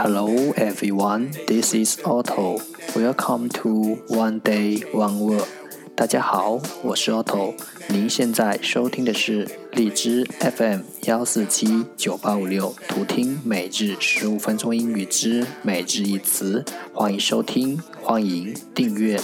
Hello everyone, this is Otto. Welcome to One Day One Word. 大家好，我是 Otto。您现在收听的是荔枝 FM 幺四七九八五六，图听每日十五分钟英语之每日一词。欢迎收听，欢迎订阅。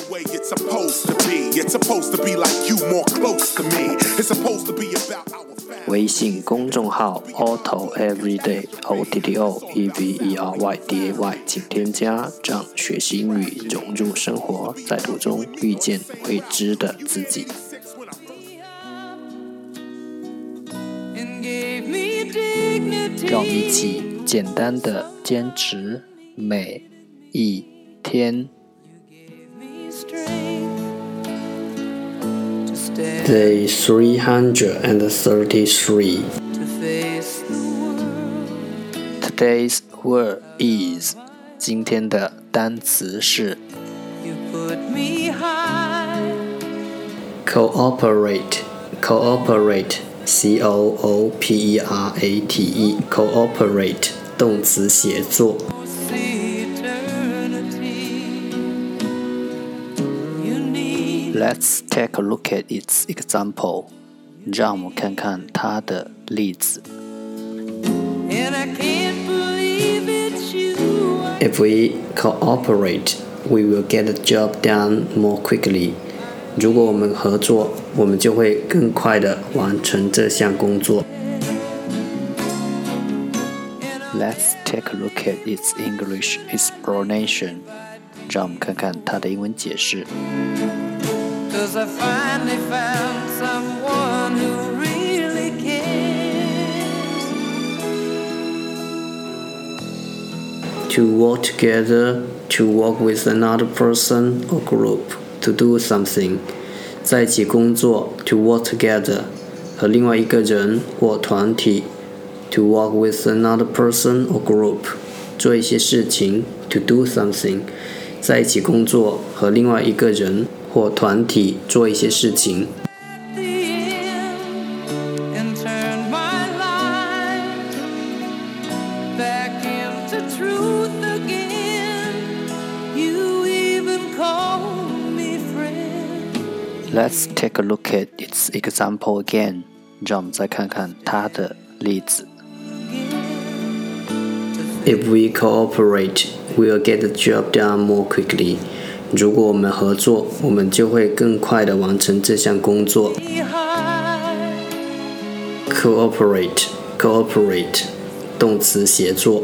微信公众号 Otto Everyday O T T O E V E R Y D A Y，请添加，让学习英语融入生活，在途中遇见未知的自己。让我们一起简单的坚持每一天。Day 333. Today's word is 今天的单词是 cooperate cooperate c o o p e r a t e cooperate 动词协作。Let's take a look at its example. 让我们看看它的例子。If we cooperate, we will get the job done more quickly. 如果我们合作，我们就会更快的完成这项工作。Let's take a look at its English explanation. 让我们看看它的英文解释。Cause I finally found someone who really cares. To work together, to work with another person or group To do something，在一起工作，to work together，和另外一个人或团体，to work with another person or group，做一些事情，to do something，在一起工作和另外一个人。或团体做一些事情。Let's take a look at its example again。让我们再看看它的例子。If we cooperate, we'll get the job done more quickly. 如果我们合作，我们就会更快地完成这项工作。Cooperate, cooperate，动词协作。